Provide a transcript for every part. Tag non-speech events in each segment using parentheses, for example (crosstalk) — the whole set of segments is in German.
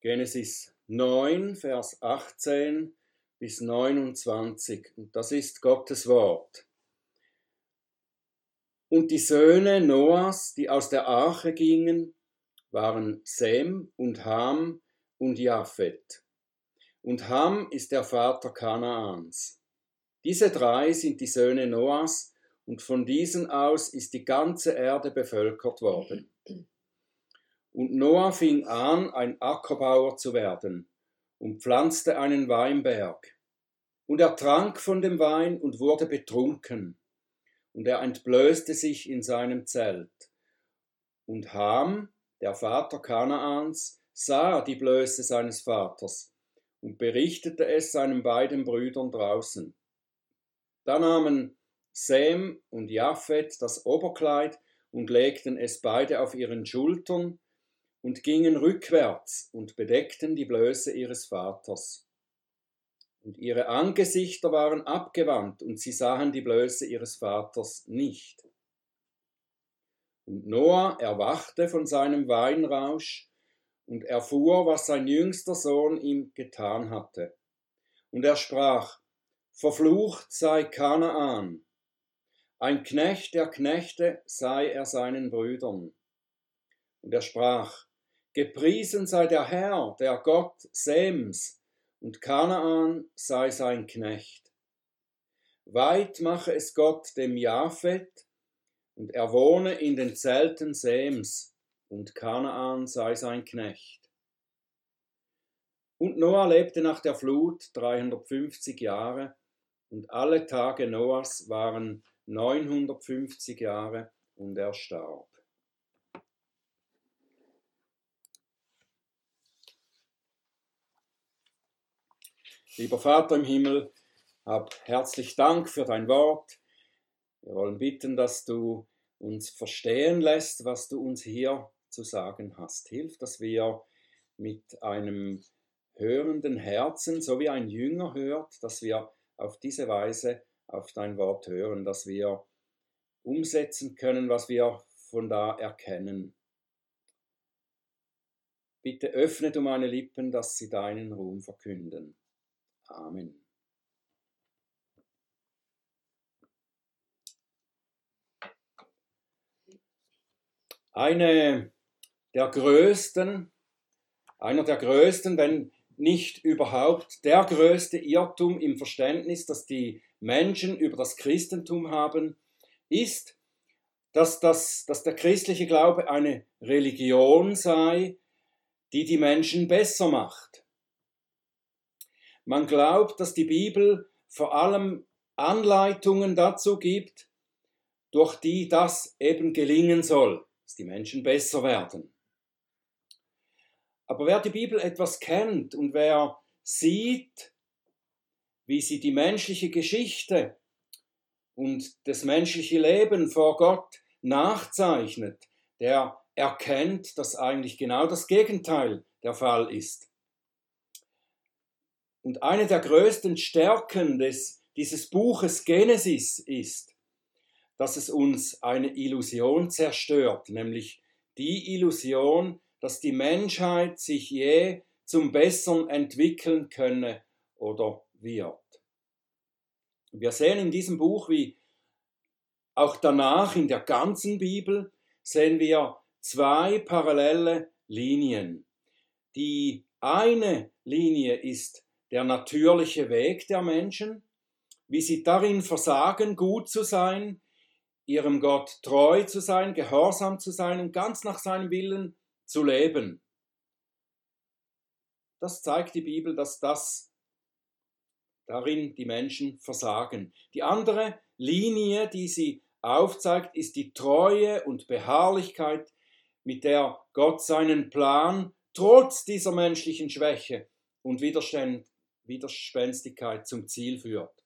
Genesis 9, Vers 18 bis 29. Und das ist Gottes Wort. Und die Söhne Noahs, die aus der Arche gingen, waren Sem und Ham und Japhet. Und Ham ist der Vater Kanaans. Diese drei sind die Söhne Noahs, und von diesen aus ist die ganze Erde bevölkert worden. Und Noah fing an, ein Ackerbauer zu werden und pflanzte einen Weinberg. Und er trank von dem Wein und wurde betrunken. Und er entblößte sich in seinem Zelt. Und Ham, der Vater Kanaans, sah die Blöße seines Vaters und berichtete es seinen beiden Brüdern draußen. Da nahmen Sem und Japhet das Oberkleid und legten es beide auf ihren Schultern und gingen rückwärts und bedeckten die Blöße ihres Vaters. Und ihre Angesichter waren abgewandt und sie sahen die Blöße ihres Vaters nicht. Und Noah erwachte von seinem Weinrausch und erfuhr, was sein jüngster Sohn ihm getan hatte. Und er sprach, Verflucht sei Kanaan, ein Knecht der Knechte sei er seinen Brüdern. Und er sprach, Gepriesen sei der Herr, der Gott Sems, und Kanaan sei sein Knecht. Weit mache es Gott dem Japhet, und er wohne in den Zelten Sems, und Kanaan sei sein Knecht. Und Noah lebte nach der Flut 350 Jahre, und alle Tage Noahs waren 950 Jahre, und er starb. Lieber Vater im Himmel, hab herzlich Dank für dein Wort. Wir wollen bitten, dass du uns verstehen lässt, was du uns hier zu sagen hast. Hilf, dass wir mit einem hörenden Herzen, so wie ein Jünger hört, dass wir auf diese Weise auf dein Wort hören, dass wir umsetzen können, was wir von da erkennen. Bitte öffne du meine Lippen, dass sie deinen Ruhm verkünden. Amen. Eine der größten, einer der größten, wenn nicht überhaupt der größte Irrtum im Verständnis, das die Menschen über das Christentum haben, ist, dass, das, dass der christliche Glaube eine Religion sei, die die Menschen besser macht. Man glaubt, dass die Bibel vor allem Anleitungen dazu gibt, durch die das eben gelingen soll, dass die Menschen besser werden. Aber wer die Bibel etwas kennt und wer sieht, wie sie die menschliche Geschichte und das menschliche Leben vor Gott nachzeichnet, der erkennt, dass eigentlich genau das Gegenteil der Fall ist. Und eine der größten Stärken des, dieses Buches Genesis ist, dass es uns eine Illusion zerstört, nämlich die Illusion, dass die Menschheit sich je zum Besseren entwickeln könne oder wird. Wir sehen in diesem Buch, wie auch danach in der ganzen Bibel, sehen wir zwei parallele Linien. Die eine Linie ist der natürliche Weg der Menschen, wie sie darin versagen, gut zu sein, ihrem Gott treu zu sein, gehorsam zu sein und ganz nach seinem Willen zu leben. Das zeigt die Bibel, dass das darin die Menschen versagen. Die andere Linie, die sie aufzeigt, ist die Treue und Beharrlichkeit, mit der Gott seinen Plan trotz dieser menschlichen Schwäche und Widerstand Widerspenstigkeit zum Ziel führt.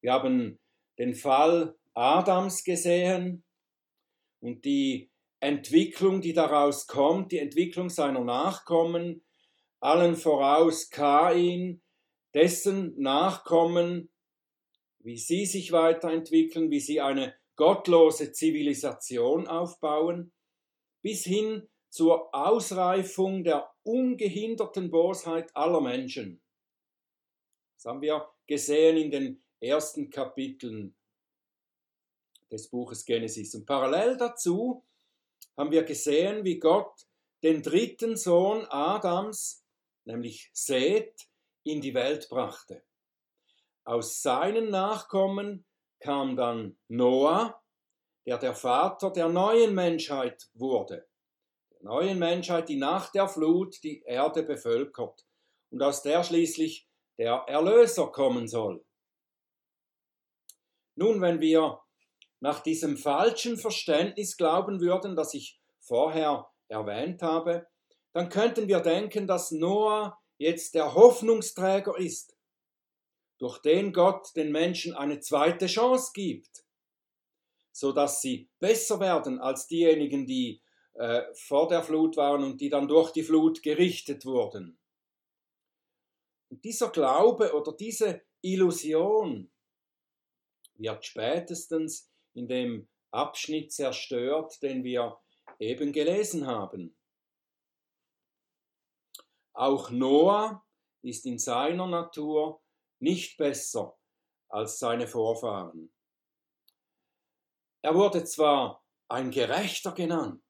Wir haben den Fall Adams gesehen und die Entwicklung, die daraus kommt, die Entwicklung seiner Nachkommen, allen voraus Kain, dessen Nachkommen, wie sie sich weiterentwickeln, wie sie eine gottlose Zivilisation aufbauen, bis hin zur Ausreifung der ungehinderten Bosheit aller Menschen. Das haben wir gesehen in den ersten Kapiteln des Buches Genesis. Und parallel dazu haben wir gesehen, wie Gott den dritten Sohn Adams, nämlich Seth, in die Welt brachte. Aus seinen Nachkommen kam dann Noah, der der Vater der neuen Menschheit wurde. Neuen Menschheit, die nach der Flut die Erde bevölkert und aus der schließlich der Erlöser kommen soll. Nun, wenn wir nach diesem falschen Verständnis glauben würden, das ich vorher erwähnt habe, dann könnten wir denken, dass Noah jetzt der Hoffnungsträger ist, durch den Gott den Menschen eine zweite Chance gibt, so dass sie besser werden als diejenigen, die äh, vor der Flut waren und die dann durch die Flut gerichtet wurden. Und dieser Glaube oder diese Illusion wird spätestens in dem Abschnitt zerstört, den wir eben gelesen haben. Auch Noah ist in seiner Natur nicht besser als seine Vorfahren. Er wurde zwar ein Gerechter genannt,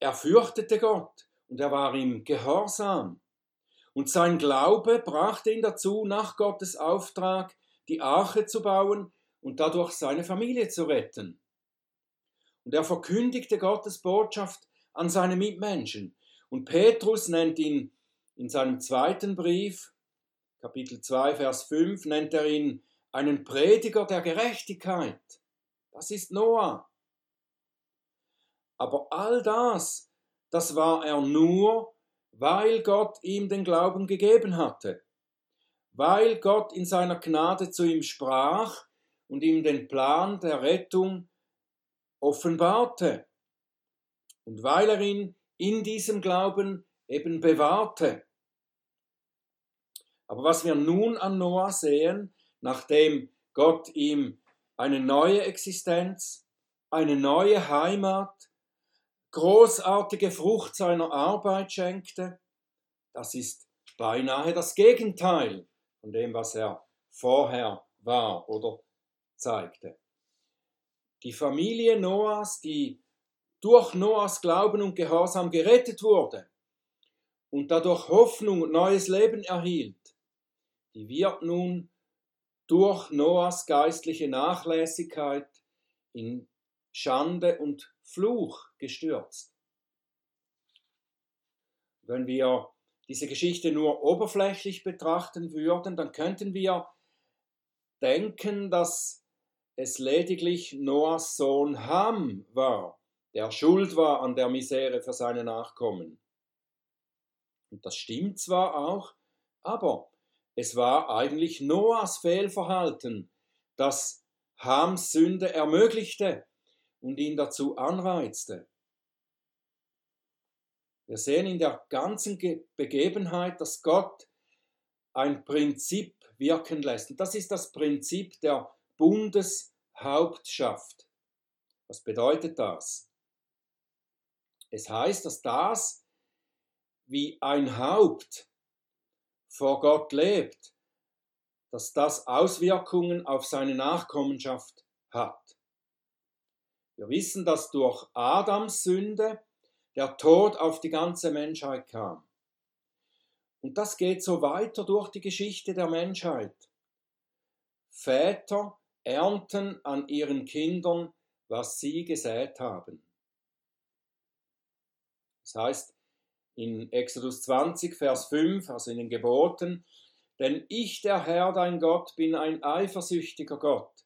er fürchtete Gott und er war ihm gehorsam, und sein Glaube brachte ihn dazu, nach Gottes Auftrag die Arche zu bauen und dadurch seine Familie zu retten. Und er verkündigte Gottes Botschaft an seine Mitmenschen. Und Petrus nennt ihn in seinem zweiten Brief, Kapitel 2, Vers 5, nennt er ihn einen Prediger der Gerechtigkeit. Das ist Noah. Aber all das, das war er nur, weil Gott ihm den Glauben gegeben hatte, weil Gott in seiner Gnade zu ihm sprach und ihm den Plan der Rettung offenbarte und weil er ihn in diesem Glauben eben bewahrte. Aber was wir nun an Noah sehen, nachdem Gott ihm eine neue Existenz, eine neue Heimat, großartige Frucht seiner Arbeit schenkte, das ist beinahe das Gegenteil von dem, was er vorher war oder zeigte. Die Familie Noahs, die durch Noahs Glauben und Gehorsam gerettet wurde und dadurch Hoffnung und neues Leben erhielt, die wird nun durch Noahs geistliche Nachlässigkeit in Schande und Fluch gestürzt. Wenn wir diese Geschichte nur oberflächlich betrachten würden, dann könnten wir denken, dass es lediglich Noahs Sohn Ham war, der schuld war an der Misere für seine Nachkommen. Und das stimmt zwar auch, aber es war eigentlich Noahs Fehlverhalten, das Hams Sünde ermöglichte und ihn dazu anreizte. Wir sehen in der ganzen Begebenheit, dass Gott ein Prinzip wirken lässt. Und das ist das Prinzip der Bundeshauptschaft. Was bedeutet das? Es heißt, dass das, wie ein Haupt vor Gott lebt, dass das Auswirkungen auf seine Nachkommenschaft hat. Wir wissen, dass durch Adams Sünde der Tod auf die ganze Menschheit kam. Und das geht so weiter durch die Geschichte der Menschheit. Väter ernten an ihren Kindern, was sie gesät haben. Das heißt in Exodus 20, Vers 5, also in den Geboten, denn ich, der Herr, dein Gott, bin ein eifersüchtiger Gott,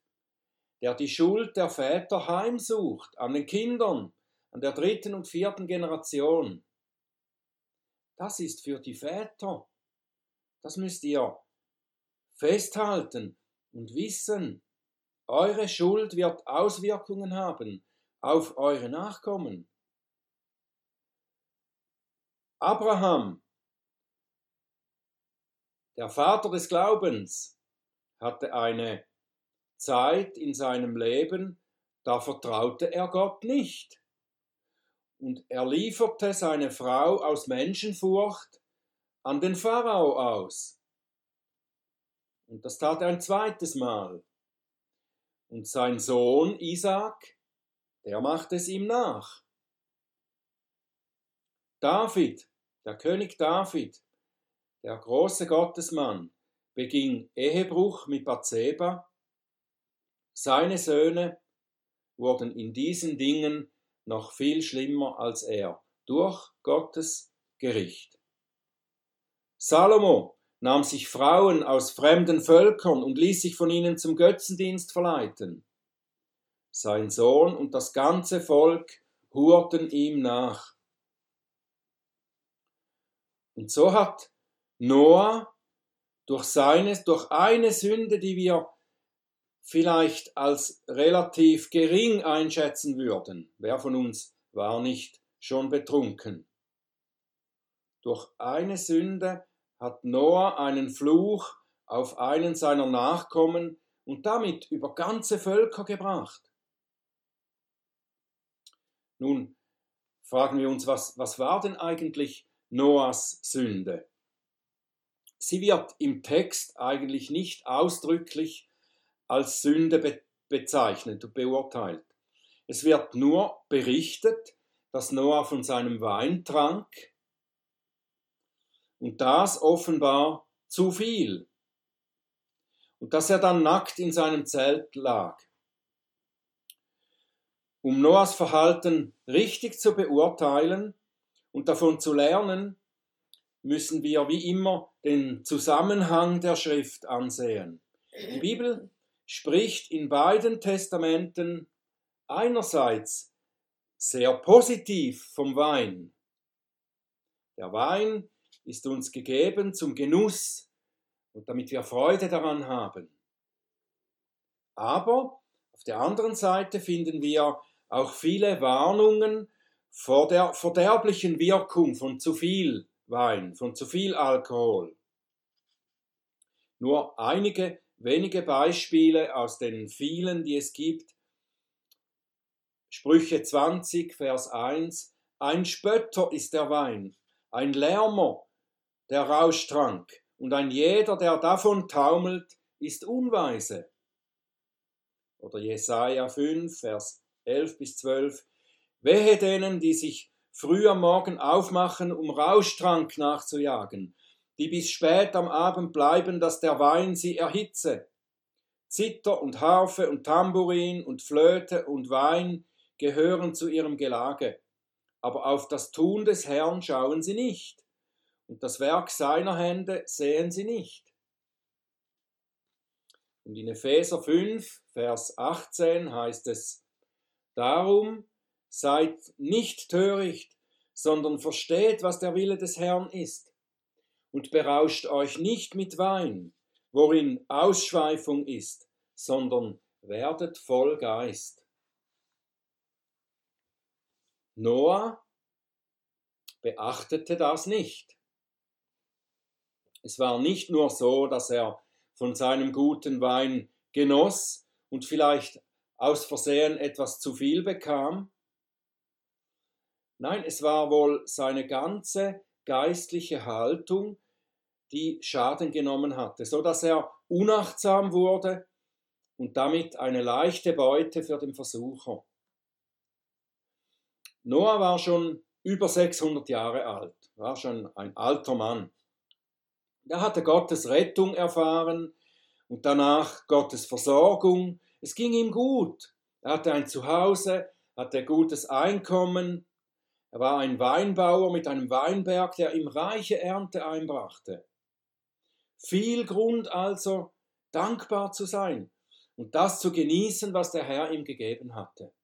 der die Schuld der Väter heimsucht an den Kindern an der dritten und vierten Generation. Das ist für die Väter. Das müsst ihr festhalten und wissen. Eure Schuld wird Auswirkungen haben auf eure Nachkommen. Abraham, der Vater des Glaubens, hatte eine Zeit in seinem Leben, da vertraute er Gott nicht. und er lieferte seine Frau aus Menschenfurcht an den Pharao aus. Und das tat er ein zweites Mal. Und sein Sohn Isaac, der machte es ihm nach. David, der König David, der große Gottesmann, beging Ehebruch mit Bathseba. Seine Söhne wurden in diesen Dingen noch viel schlimmer als er, durch Gottes Gericht. Salomo nahm sich Frauen aus fremden Völkern und ließ sich von ihnen zum Götzendienst verleiten. Sein Sohn und das ganze Volk hurten ihm nach. Und so hat Noah durch seine, durch eine Sünde, die wir vielleicht als relativ gering einschätzen würden. Wer von uns war nicht schon betrunken? Durch eine Sünde hat Noah einen Fluch auf einen seiner Nachkommen und damit über ganze Völker gebracht. Nun fragen wir uns, was, was war denn eigentlich Noahs Sünde? Sie wird im Text eigentlich nicht ausdrücklich als Sünde be bezeichnet und beurteilt. Es wird nur berichtet, dass Noah von seinem Wein trank und das offenbar zu viel und dass er dann nackt in seinem Zelt lag. Um Noahs Verhalten richtig zu beurteilen und davon zu lernen, müssen wir wie immer den Zusammenhang der Schrift ansehen. Die Bibel spricht in beiden Testamenten einerseits sehr positiv vom Wein. Der Wein ist uns gegeben zum Genuss und damit wir Freude daran haben. Aber auf der anderen Seite finden wir auch viele Warnungen vor der verderblichen Wirkung von zu viel Wein, von zu viel Alkohol. Nur einige wenige Beispiele aus den vielen, die es gibt. Sprüche 20, Vers 1. Ein Spötter ist der Wein, ein Lärmer der Rauschtrank, und ein jeder, der davon taumelt, ist unweise. Oder Jesaja 5, Vers 11 bis 12. Wehe denen, die sich früh am Morgen aufmachen, um Rauschtrank nachzujagen die bis spät am Abend bleiben, dass der Wein sie erhitze. Zither und Harfe und Tambourin und Flöte und Wein gehören zu ihrem Gelage, aber auf das Tun des Herrn schauen sie nicht, und das Werk seiner Hände sehen sie nicht. Und in Epheser 5, Vers 18 heißt es, Darum seid nicht töricht, sondern versteht, was der Wille des Herrn ist und berauscht euch nicht mit Wein, worin Ausschweifung ist, sondern werdet voll Geist. Noah beachtete das nicht. Es war nicht nur so, dass er von seinem guten Wein genoss und vielleicht aus Versehen etwas zu viel bekam. Nein, es war wohl seine ganze geistliche Haltung, die Schaden genommen hatte, so dass er unachtsam wurde und damit eine leichte Beute für den Versucher. Noah war schon über 600 Jahre alt, war schon ein alter Mann. Er hatte Gottes Rettung erfahren und danach Gottes Versorgung. Es ging ihm gut. Er hatte ein Zuhause, hatte gutes Einkommen. Er war ein Weinbauer mit einem Weinberg, der ihm reiche Ernte einbrachte. Viel Grund also, dankbar zu sein und das zu genießen, was der Herr ihm gegeben hatte.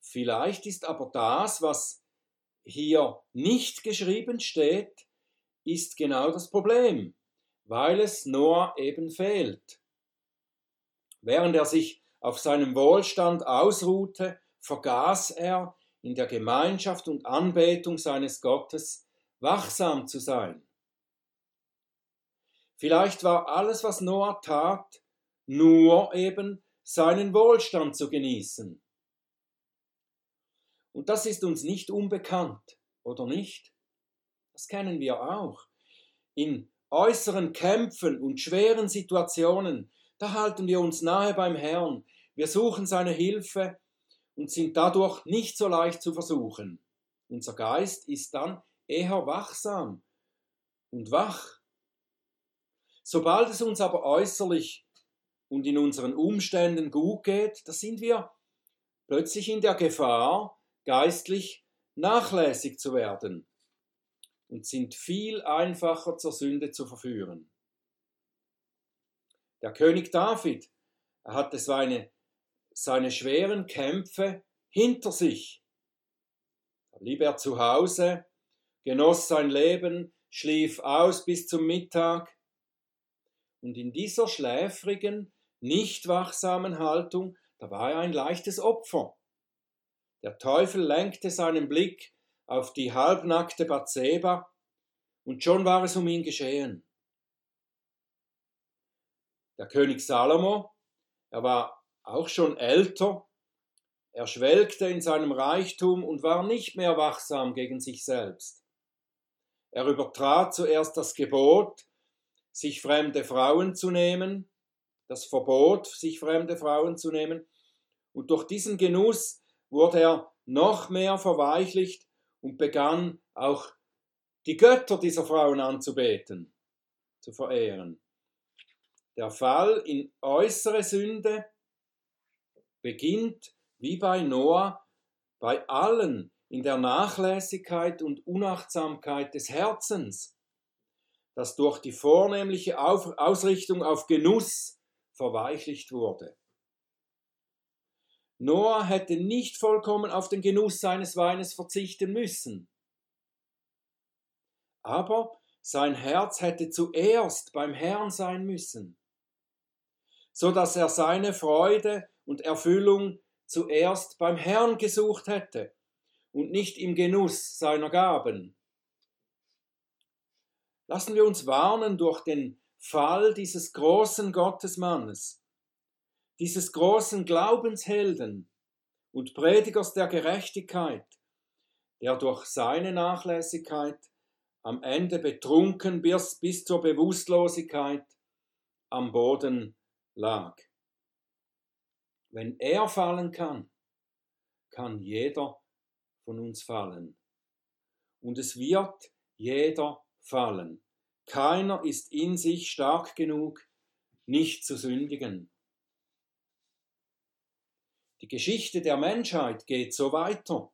Vielleicht ist aber das, was hier nicht geschrieben steht, ist genau das Problem, weil es Noah eben fehlt. Während er sich auf seinem Wohlstand ausruhte, vergaß er in der Gemeinschaft und Anbetung seines Gottes wachsam zu sein. Vielleicht war alles, was Noah tat, nur eben seinen Wohlstand zu genießen. Und das ist uns nicht unbekannt, oder nicht? Das kennen wir auch. In äußeren Kämpfen und schweren Situationen, da halten wir uns nahe beim Herrn, wir suchen seine Hilfe und sind dadurch nicht so leicht zu versuchen. Unser Geist ist dann eher wachsam und wach. Sobald es uns aber äußerlich und in unseren Umständen gut geht, da sind wir plötzlich in der Gefahr, geistlich nachlässig zu werden und sind viel einfacher zur Sünde zu verführen. Der König David er hatte seine, seine schweren Kämpfe hinter sich. Da blieb er zu Hause, genoss sein Leben, schlief aus bis zum Mittag. Und in dieser schläfrigen, nicht wachsamen Haltung, da war er ein leichtes Opfer. Der Teufel lenkte seinen Blick auf die halbnackte Bathseba und schon war es um ihn geschehen. Der König Salomo, er war auch schon älter, er schwelgte in seinem Reichtum und war nicht mehr wachsam gegen sich selbst. Er übertrat zuerst das Gebot, sich fremde Frauen zu nehmen, das Verbot, sich fremde Frauen zu nehmen, und durch diesen Genuss wurde er noch mehr verweichlicht und begann auch die Götter dieser Frauen anzubeten, zu verehren. Der Fall in äußere Sünde beginnt wie bei Noah bei allen in der Nachlässigkeit und Unachtsamkeit des Herzens, das durch die vornehmliche Ausrichtung auf Genuss verweichlicht wurde. Noah hätte nicht vollkommen auf den Genuss seines Weines verzichten müssen. Aber sein Herz hätte zuerst beim Herrn sein müssen, so dass er seine Freude und Erfüllung zuerst beim Herrn gesucht hätte und nicht im Genuss seiner Gaben. Lassen wir uns warnen durch den Fall dieses großen Gottesmannes, dieses großen Glaubenshelden und Predigers der Gerechtigkeit, der durch seine Nachlässigkeit am Ende betrunken bis, bis zur Bewusstlosigkeit am Boden lag. Wenn er fallen kann, kann jeder von uns fallen. Und es wird jeder fallen. Keiner ist in sich stark genug, nicht zu sündigen. Die Geschichte der Menschheit geht so weiter.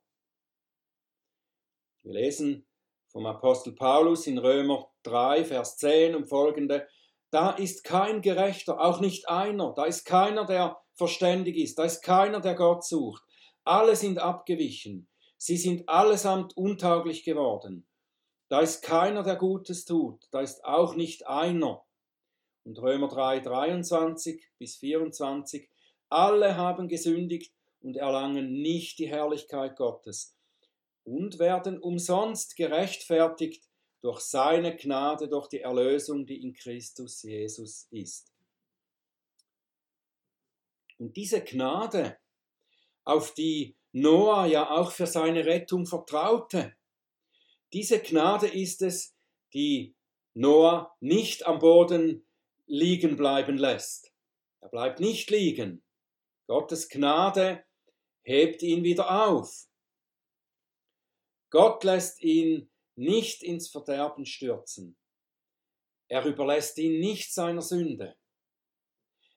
Wir lesen vom Apostel Paulus in Römer 3, Vers 10 und folgende. Da ist kein Gerechter, auch nicht einer. Da ist keiner, der verständig ist. Da ist keiner, der Gott sucht. Alle sind abgewichen. Sie sind allesamt untauglich geworden. Da ist keiner, der Gutes tut. Da ist auch nicht einer. Und Römer 3, 23 bis 24. Alle haben gesündigt und erlangen nicht die Herrlichkeit Gottes und werden umsonst gerechtfertigt durch seine Gnade, durch die Erlösung, die in Christus Jesus ist. Und diese Gnade, auf die Noah ja auch für seine Rettung vertraute, diese Gnade ist es, die Noah nicht am Boden liegen bleiben lässt. Er bleibt nicht liegen, Gottes Gnade hebt ihn wieder auf. Gott lässt ihn nicht ins Verderben stürzen. Er überlässt ihn nicht seiner Sünde.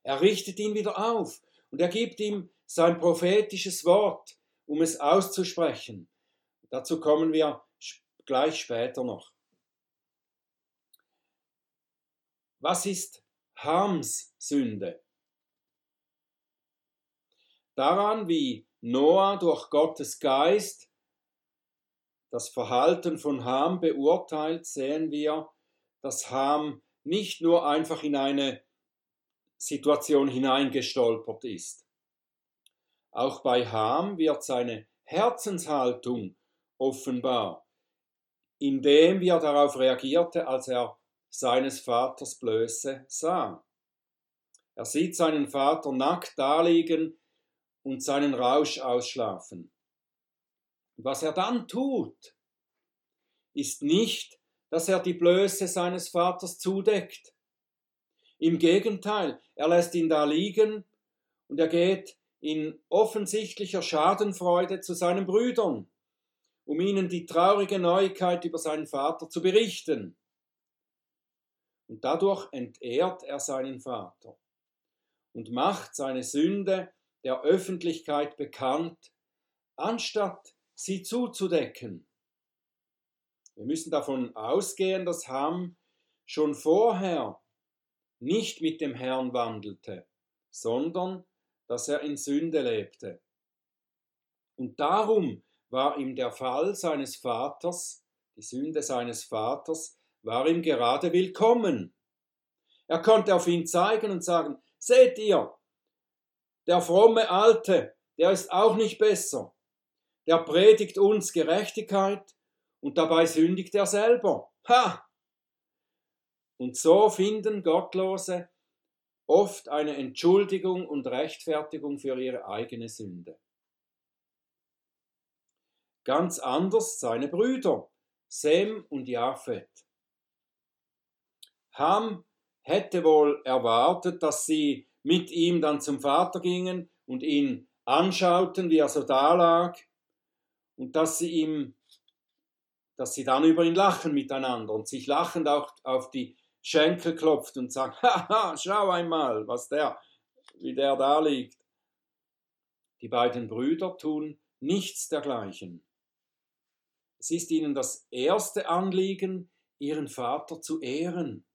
Er richtet ihn wieder auf und er gibt ihm sein prophetisches Wort, um es auszusprechen. Dazu kommen wir gleich später noch. Was ist Hams Sünde? Daran, wie Noah durch Gottes Geist das Verhalten von Ham beurteilt, sehen wir, dass Ham nicht nur einfach in eine Situation hineingestolpert ist. Auch bei Ham wird seine Herzenshaltung offenbar, indem wie er darauf reagierte, als er seines Vaters Blöße sah. Er sieht seinen Vater nackt daliegen und seinen Rausch ausschlafen. Was er dann tut, ist nicht, dass er die Blöße seines Vaters zudeckt. Im Gegenteil, er lässt ihn da liegen und er geht in offensichtlicher Schadenfreude zu seinen Brüdern, um ihnen die traurige Neuigkeit über seinen Vater zu berichten. Und dadurch entehrt er seinen Vater und macht seine Sünde der Öffentlichkeit bekannt, anstatt sie zuzudecken. Wir müssen davon ausgehen, dass Ham schon vorher nicht mit dem Herrn wandelte, sondern dass er in Sünde lebte. Und darum war ihm der Fall seines Vaters, die Sünde seines Vaters, war ihm gerade willkommen. Er konnte auf ihn zeigen und sagen, seht ihr, der fromme Alte, der ist auch nicht besser. Der predigt uns Gerechtigkeit und dabei sündigt er selber. Ha! Und so finden Gottlose oft eine Entschuldigung und Rechtfertigung für ihre eigene Sünde. Ganz anders seine Brüder, Sem und Japhet. Ham hätte wohl erwartet, dass sie mit ihm dann zum Vater gingen und ihn anschauten, wie er so dalag, und dass sie ihm, dass sie dann über ihn lachen miteinander und sich lachend auch auf die Schenkel klopft und sagt, (laughs) haha, schau einmal, was der, wie der da liegt. Die beiden Brüder tun nichts dergleichen. Es ist ihnen das erste Anliegen, ihren Vater zu ehren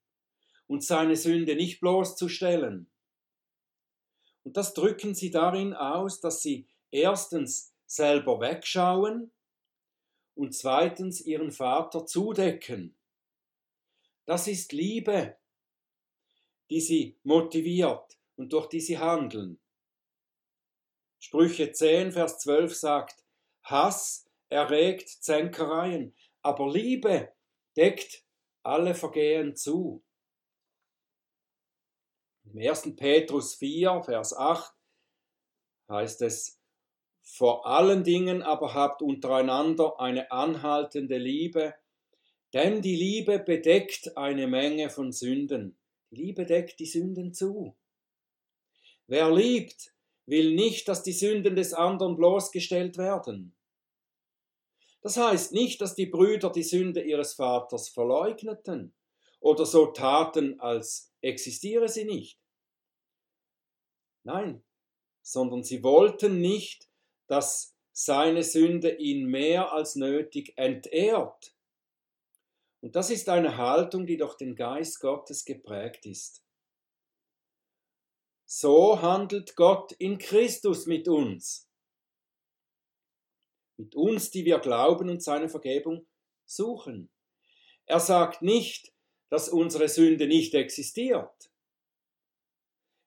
und seine Sünde nicht bloßzustellen. Und das drücken sie darin aus, dass sie erstens selber wegschauen und zweitens ihren Vater zudecken. Das ist Liebe, die sie motiviert und durch die sie handeln. Sprüche 10, Vers 12 sagt, Hass erregt Zänkereien, aber Liebe deckt alle Vergehen zu. Im 1. Petrus 4, Vers 8 heißt es, vor allen Dingen aber habt untereinander eine anhaltende Liebe, denn die Liebe bedeckt eine Menge von Sünden. Die Liebe deckt die Sünden zu. Wer liebt, will nicht, dass die Sünden des anderen bloßgestellt werden. Das heißt nicht, dass die Brüder die Sünde ihres Vaters verleugneten oder so taten, als existiere sie nicht. Nein, sondern sie wollten nicht, dass seine Sünde ihn mehr als nötig entehrt und das ist eine Haltung, die durch den Geist Gottes geprägt ist. So handelt Gott in Christus mit uns. Mit uns, die wir glauben und seine Vergebung suchen. Er sagt nicht, dass unsere Sünde nicht existiert.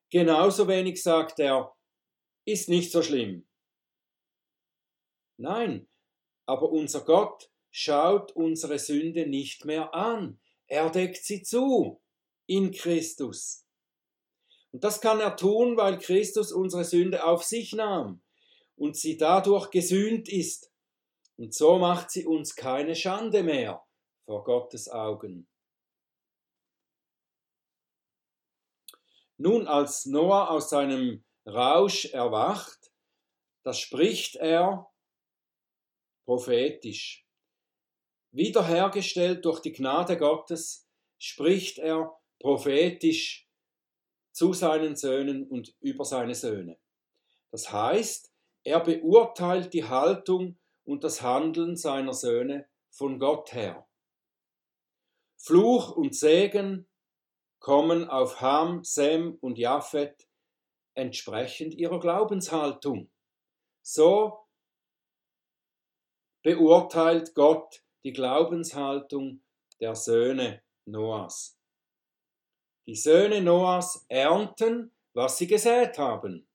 Genauso wenig sagt er, ist nicht so schlimm. Nein, aber unser Gott schaut unsere Sünde nicht mehr an. Er deckt sie zu in Christus. Und das kann er tun, weil Christus unsere Sünde auf sich nahm und sie dadurch gesühnt ist. Und so macht sie uns keine Schande mehr vor Gottes Augen. Nun, als Noah aus seinem Rausch erwacht, da spricht er prophetisch. Wiederhergestellt durch die Gnade Gottes, spricht er prophetisch zu seinen Söhnen und über seine Söhne. Das heißt, er beurteilt die Haltung und das Handeln seiner Söhne von Gott her. Fluch und Segen kommen auf Ham, Sem und Japhet entsprechend ihrer Glaubenshaltung. So beurteilt Gott die Glaubenshaltung der Söhne Noahs. Die Söhne Noahs ernten, was sie gesät haben.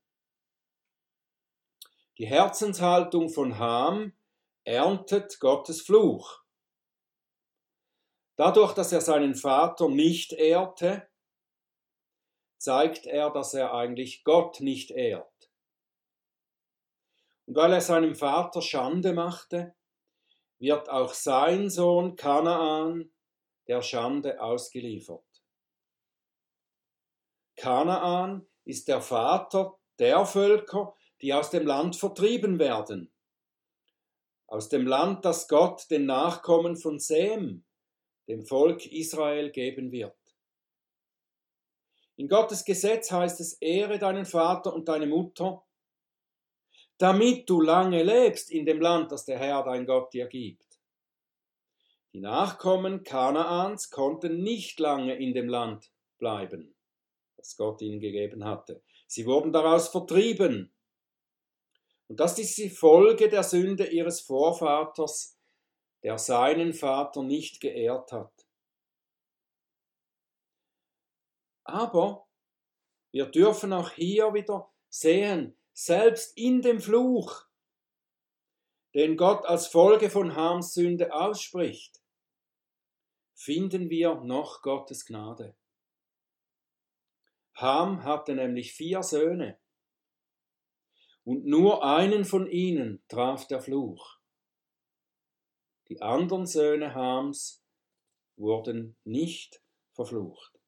Die Herzenshaltung von Ham erntet Gottes Fluch. Dadurch, dass er seinen Vater nicht ehrte, zeigt er, dass er eigentlich Gott nicht ehrt. Und weil er seinem Vater Schande machte, wird auch sein Sohn Kanaan der Schande ausgeliefert. Kanaan ist der Vater der Völker, die aus dem Land vertrieben werden. Aus dem Land, das Gott den Nachkommen von Sem, dem Volk Israel, geben wird. In Gottes Gesetz heißt es, ehre deinen Vater und deine Mutter, damit du lange lebst in dem Land, das der Herr dein Gott dir gibt. Die Nachkommen Kanaans konnten nicht lange in dem Land bleiben, das Gott ihnen gegeben hatte. Sie wurden daraus vertrieben. Und das ist die Folge der Sünde ihres Vorvaters, der seinen Vater nicht geehrt hat. Aber wir dürfen auch hier wieder sehen, selbst in dem Fluch, den Gott als Folge von Hams Sünde ausspricht, finden wir noch Gottes Gnade. Ham hatte nämlich vier Söhne, und nur einen von ihnen traf der Fluch. Die anderen Söhne Hams wurden nicht verflucht.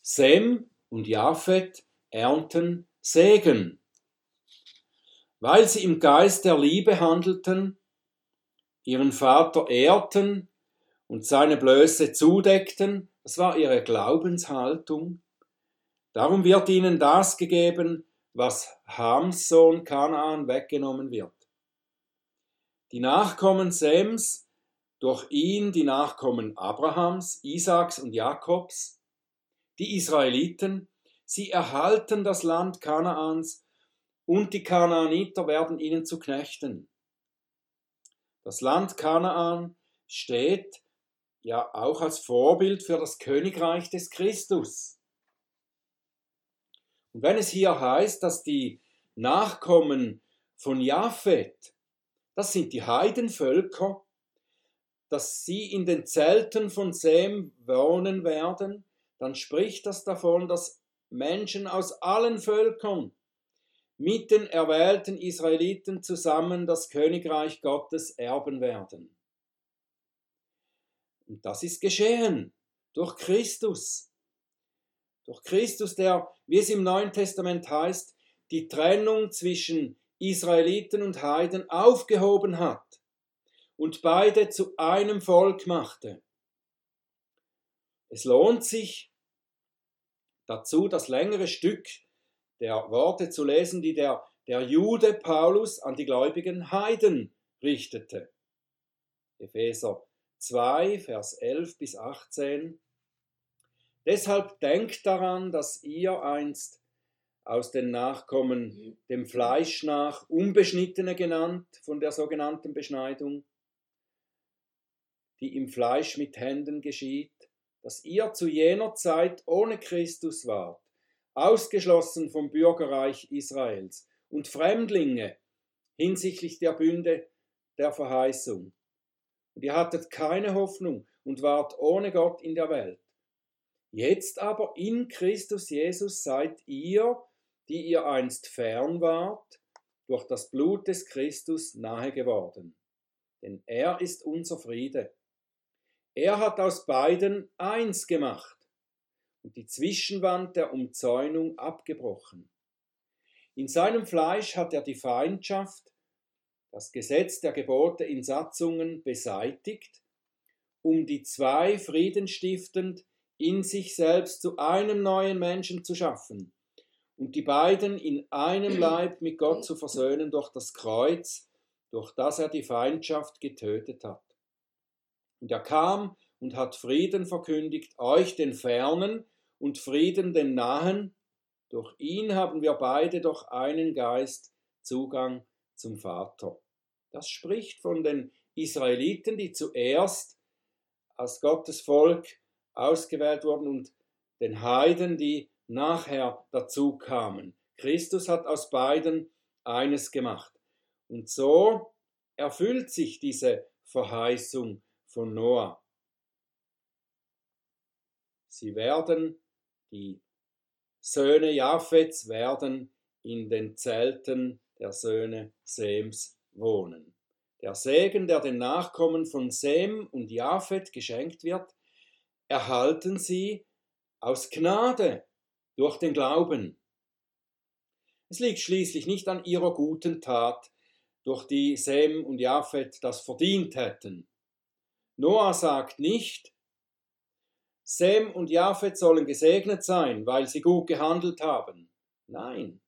Sem und Japhet ernten Segen. Weil sie im Geist der Liebe handelten, ihren Vater ehrten und seine Blöße zudeckten, das war ihre Glaubenshaltung. Darum wird ihnen das gegeben, was Hams Sohn Kanaan weggenommen wird. Die Nachkommen Sems, durch ihn die Nachkommen Abrahams, Isaaks und Jakobs, die Israeliten, Sie erhalten das Land Kanaans und die Kanaaniter werden ihnen zu Knechten. Das Land Kanaan steht ja auch als Vorbild für das Königreich des Christus. Und wenn es hier heißt, dass die Nachkommen von Japhet, das sind die Heidenvölker, dass sie in den Zelten von Sem wohnen werden, dann spricht das davon, dass Menschen aus allen Völkern mit den erwählten Israeliten zusammen das Königreich Gottes erben werden. Und das ist geschehen durch Christus. Durch Christus, der, wie es im Neuen Testament heißt, die Trennung zwischen Israeliten und Heiden aufgehoben hat und beide zu einem Volk machte. Es lohnt sich, dazu das längere Stück der Worte zu lesen, die der, der Jude Paulus an die gläubigen Heiden richtete. Epheser 2, Vers 11 bis 18. Deshalb denkt daran, dass ihr einst aus den Nachkommen dem Fleisch nach Unbeschnittene genannt, von der sogenannten Beschneidung, die im Fleisch mit Händen geschieht, dass ihr zu jener Zeit ohne Christus wart, ausgeschlossen vom Bürgerreich Israels und Fremdlinge hinsichtlich der Bünde der Verheißung. Und ihr hattet keine Hoffnung und wart ohne Gott in der Welt. Jetzt aber in Christus Jesus seid ihr, die ihr einst fern wart, durch das Blut des Christus nahe geworden. Denn er ist unser Friede er hat aus beiden eins gemacht und die Zwischenwand der Umzäunung abgebrochen. In seinem Fleisch hat er die Feindschaft, das Gesetz der Gebote in Satzungen beseitigt, um die zwei friedenstiftend in sich selbst zu einem neuen Menschen zu schaffen und die beiden in einem Leib mit Gott zu versöhnen durch das Kreuz, durch das er die Feindschaft getötet hat. Und er kam und hat Frieden verkündigt, euch den Fernen und Frieden den Nahen. Durch ihn haben wir beide durch einen Geist Zugang zum Vater. Das spricht von den Israeliten, die zuerst als Gottes Volk ausgewählt wurden und den Heiden, die nachher dazu kamen. Christus hat aus beiden eines gemacht. Und so erfüllt sich diese Verheißung von Noah. Sie werden, die Söhne Japhets werden in den Zelten der Söhne Sems wohnen. Der Segen, der den Nachkommen von Sem und Japhet geschenkt wird, erhalten sie aus Gnade durch den Glauben. Es liegt schließlich nicht an ihrer guten Tat, durch die Sem und Japhet das verdient hätten. Noah sagt nicht, Sem und Japhet sollen gesegnet sein, weil sie gut gehandelt haben. Nein.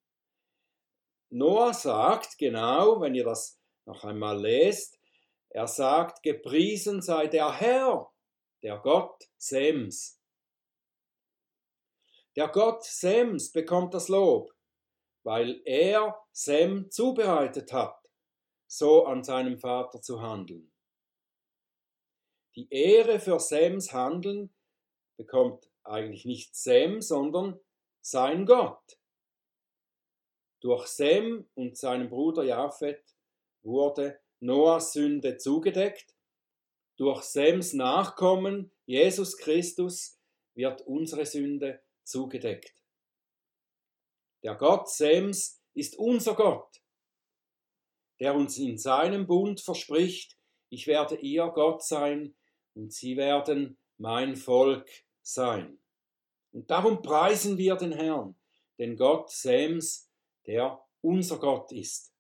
Noah sagt genau, wenn ihr das noch einmal lest, er sagt, gepriesen sei der Herr, der Gott Sems. Der Gott Sems bekommt das Lob, weil er Sem zubereitet hat, so an seinem Vater zu handeln. Die Ehre für Sems Handeln bekommt eigentlich nicht Sem, sondern sein Gott. Durch Sem und seinen Bruder Japhet wurde Noahs Sünde zugedeckt. Durch Sems Nachkommen, Jesus Christus, wird unsere Sünde zugedeckt. Der Gott Sems ist unser Gott, der uns in seinem Bund verspricht, ich werde ihr Gott sein und sie werden mein Volk sein. Und darum preisen wir den Herrn, den Gott Sems, der unser Gott ist.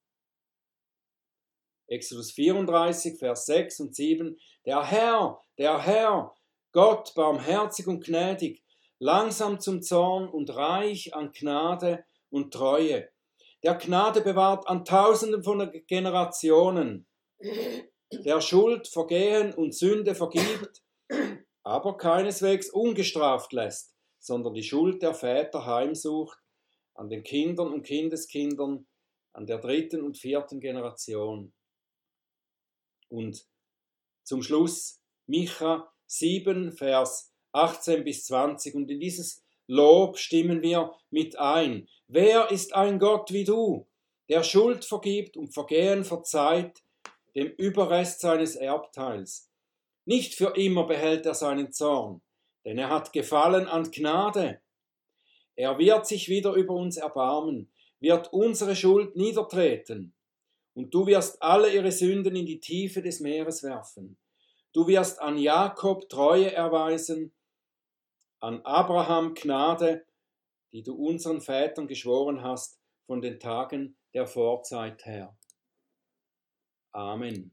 Exodus 34, Vers 6 und 7. Der Herr, der Herr, Gott barmherzig und gnädig, langsam zum Zorn und reich an Gnade und Treue, der Gnade bewahrt an Tausenden von Generationen, der Schuld, Vergehen und Sünde vergibt, aber keineswegs ungestraft lässt, sondern die Schuld der Väter heimsucht an den Kindern und Kindeskindern, an der dritten und vierten Generation. Und zum Schluss Micha 7, Vers 18 bis 20. Und in dieses Lob stimmen wir mit ein. Wer ist ein Gott wie du, der Schuld vergibt und Vergehen verzeiht, dem Überrest seines Erbteils? Nicht für immer behält er seinen Zorn, denn er hat Gefallen an Gnade. Er wird sich wieder über uns erbarmen, wird unsere Schuld niedertreten und du wirst alle ihre Sünden in die Tiefe des Meeres werfen. Du wirst an Jakob Treue erweisen, an Abraham Gnade, die du unseren Vätern geschworen hast von den Tagen der Vorzeit her. Amen.